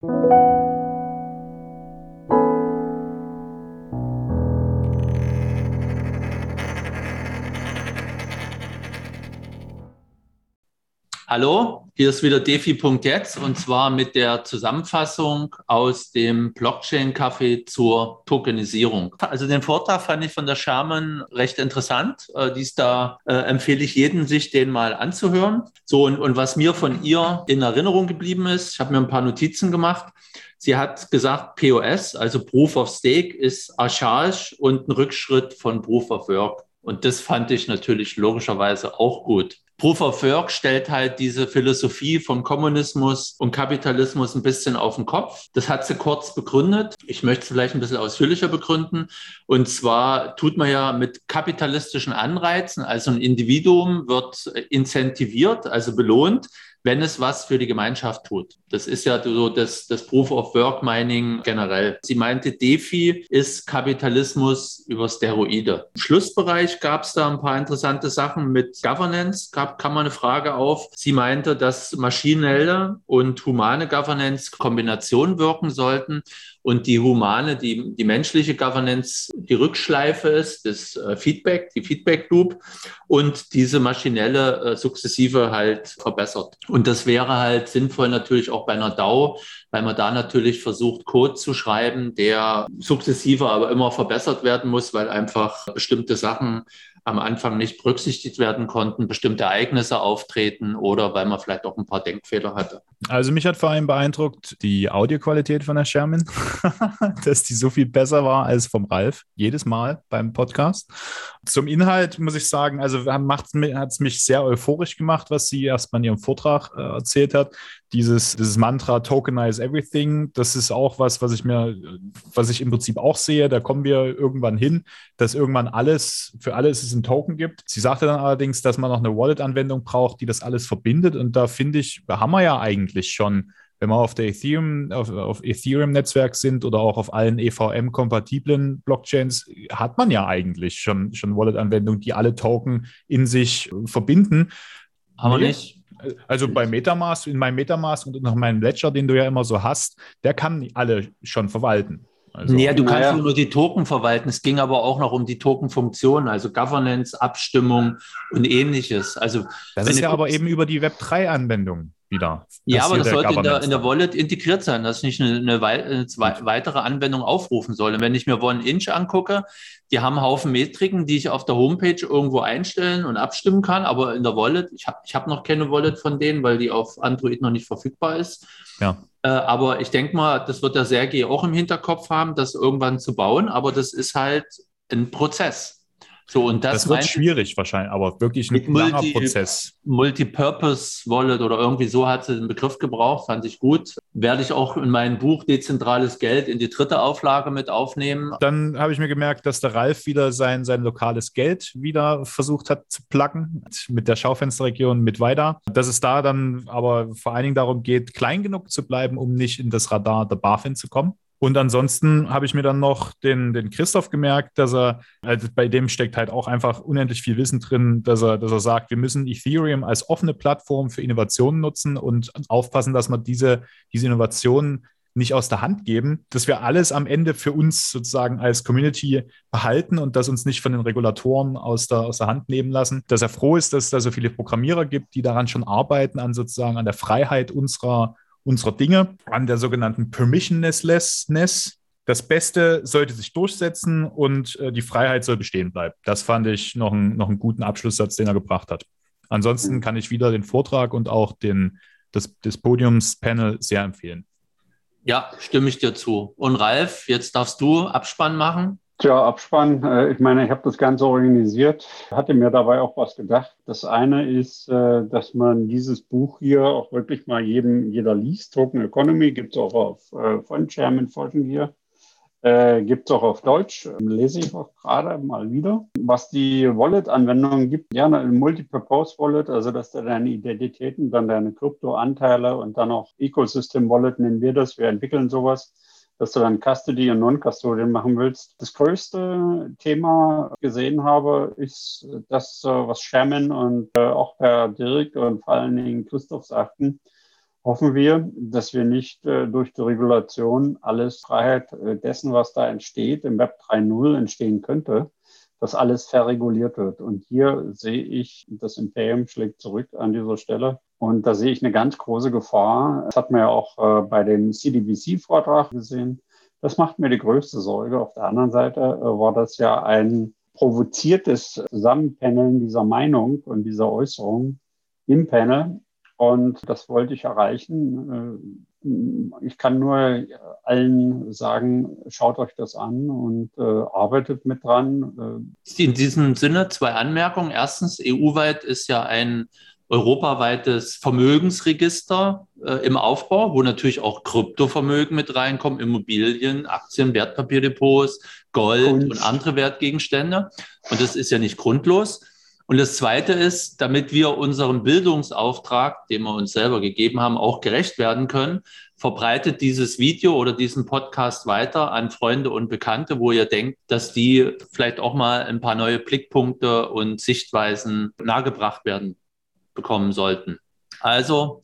Música Hallo, hier ist wieder defi.jetzt und zwar mit der Zusammenfassung aus dem Blockchain-Café zur Tokenisierung. Also den Vortrag fand ich von der Sherman recht interessant. Äh, dies da äh, empfehle ich jedem, sich den mal anzuhören. So, und, und was mir von ihr in Erinnerung geblieben ist, ich habe mir ein paar Notizen gemacht. Sie hat gesagt, POS, also Proof of Stake, ist archaisch und ein Rückschritt von Proof of Work. Und das fand ich natürlich logischerweise auch gut. Proof of Work stellt halt diese Philosophie von Kommunismus und Kapitalismus ein bisschen auf den Kopf. Das hat sie kurz begründet. Ich möchte es vielleicht ein bisschen ausführlicher begründen. Und zwar tut man ja mit kapitalistischen Anreizen, also ein Individuum wird incentiviert, also belohnt, wenn es was für die Gemeinschaft tut. Das ist ja so das, das Proof of Work Mining generell. Sie meinte, DeFi ist Kapitalismus über Steroide. Im Schlussbereich gab es da ein paar interessante Sachen mit Governance, gab, kam mal eine Frage auf. Sie meinte, dass maschinelle und humane Governance Kombination wirken sollten und die humane, die, die menschliche Governance die Rückschleife ist, das äh, Feedback, die Feedback Loop und diese maschinelle äh, sukzessive halt verbessert. Und das wäre halt sinnvoll natürlich auch bei einer DAO, weil man da natürlich versucht, Code zu schreiben, der sukzessive aber immer verbessert werden muss, weil einfach bestimmte Sachen am Anfang nicht berücksichtigt werden konnten, bestimmte Ereignisse auftreten oder weil man vielleicht auch ein paar Denkfehler hatte. Also mich hat vor allem beeindruckt die Audioqualität von der Sherman, dass die so viel besser war als vom Ralf, jedes Mal beim Podcast. Zum Inhalt muss ich sagen, also hat es mich sehr euphorisch gemacht, was sie erstmal in ihrem Vortrag äh, erzählt hat. Dieses, dieses Mantra Tokenize Everything, das ist auch was, was ich mir, was ich im Prinzip auch sehe. Da kommen wir irgendwann hin, dass irgendwann alles, für alles es einen Token gibt. Sie sagte dann allerdings, dass man noch eine Wallet-Anwendung braucht, die das alles verbindet. Und da finde ich, haben wir ja eigentlich schon wenn wir auf der Ethereum, auf, auf Ethereum-Netzwerk sind oder auch auf allen EVM-kompatiblen Blockchains, hat man ja eigentlich schon, schon Wallet-Anwendungen, die alle Token in sich verbinden. Aber nee. nicht. Also bei Metamask, in meinem Metamask und noch meinem Ledger, den du ja immer so hast, der kann alle schon verwalten. Also, naja, du kannst naja. nur die Token verwalten. Es ging aber auch noch um die Token-Funktionen, also Governance, Abstimmung und ähnliches. Also, das ist ja aber eben über die Web3-Anwendung wieder. Ja, aber das sollte in der, in der, Wallet integriert sein, dass ich nicht eine, eine, eine weitere Anwendung aufrufen soll. Und wenn ich mir OneInch angucke, die haben einen Haufen Metriken, die ich auf der Homepage irgendwo einstellen und abstimmen kann, aber in der Wallet, ich habe ich hab noch keine Wallet von denen, weil die auf Android noch nicht verfügbar ist. Ja. Äh, aber ich denke mal, das wird der Sergei auch im Hinterkopf haben, das irgendwann zu bauen, aber das ist halt ein Prozess. So, und das, das wird schwierig wahrscheinlich, aber wirklich ein langer Multi, Prozess. Multipurpose Wallet oder irgendwie so hat sie den Begriff gebraucht, fand ich gut. Werde ich auch in meinem Buch Dezentrales Geld in die dritte Auflage mit aufnehmen. Dann habe ich mir gemerkt, dass der Ralf wieder sein, sein lokales Geld wieder versucht hat zu placken mit der Schaufensterregion mit weiter. Dass es da dann aber vor allen Dingen darum geht, klein genug zu bleiben, um nicht in das Radar der BaFin zu kommen. Und ansonsten habe ich mir dann noch den, den Christoph gemerkt, dass er, also bei dem steckt halt auch einfach unendlich viel Wissen drin, dass er, dass er sagt, wir müssen Ethereum als offene Plattform für Innovationen nutzen und aufpassen, dass wir diese, diese Innovationen nicht aus der Hand geben, dass wir alles am Ende für uns sozusagen als Community behalten und das uns nicht von den Regulatoren aus der, aus der Hand nehmen lassen. Dass er froh ist, dass es da so viele Programmierer gibt, die daran schon arbeiten, an sozusagen an der Freiheit unserer unserer Dinge, an der sogenannten Permissionlessness. Das Beste sollte sich durchsetzen und äh, die Freiheit soll bestehen bleiben. Das fand ich noch, ein, noch einen guten Abschlusssatz, den er gebracht hat. Ansonsten kann ich wieder den Vortrag und auch den, das, das Podiumspanel sehr empfehlen. Ja, stimme ich dir zu. Und Ralf, jetzt darfst du Abspann machen. Tja, Abspann. Äh, ich meine, ich habe das Ganze organisiert, hatte mir dabei auch was gedacht. Das eine ist, äh, dass man dieses Buch hier auch wirklich mal jedem, jeder liest. Token Economy gibt es auch auf äh, von Chairman Fortune hier. Äh, gibt es auch auf Deutsch, lese ich auch gerade mal wieder. Was die Wallet-Anwendungen gibt, gerne ein Multipurpose-Wallet, also dass du deine Identitäten, dann deine Krypto-Anteile und dann auch Ecosystem-Wallet nennen wir das. Wir entwickeln sowas dass du dann Custody und Non-Custodian machen willst. Das größte Thema gesehen habe, ist das, äh, was Sherman und äh, auch per Dirk und vor allen Dingen Christoph sagten. hoffen wir, dass wir nicht äh, durch die Regulation alles Freiheit dessen, was da entsteht, im Web 3.0 entstehen könnte, dass alles verreguliert wird. Und hier sehe ich, das Imperium schlägt zurück an dieser Stelle. Und da sehe ich eine ganz große Gefahr. Das hat man ja auch äh, bei dem CDBC-Vortrag gesehen. Das macht mir die größte Sorge. Auf der anderen Seite äh, war das ja ein provoziertes Zusammenpaneln dieser Meinung und dieser Äußerung im Panel. Und das wollte ich erreichen. Äh, ich kann nur allen sagen, schaut euch das an und arbeitet mit dran. In diesem Sinne zwei Anmerkungen. Erstens, EU-weit ist ja ein europaweites Vermögensregister äh, im Aufbau, wo natürlich auch Kryptovermögen mit reinkommen, Immobilien, Aktien, Wertpapierdepots, Gold und, und andere Wertgegenstände. Und das ist ja nicht grundlos. Und das Zweite ist, damit wir unserem Bildungsauftrag, den wir uns selber gegeben haben, auch gerecht werden können, verbreitet dieses Video oder diesen Podcast weiter an Freunde und Bekannte, wo ihr denkt, dass die vielleicht auch mal ein paar neue Blickpunkte und Sichtweisen nahegebracht werden bekommen sollten. Also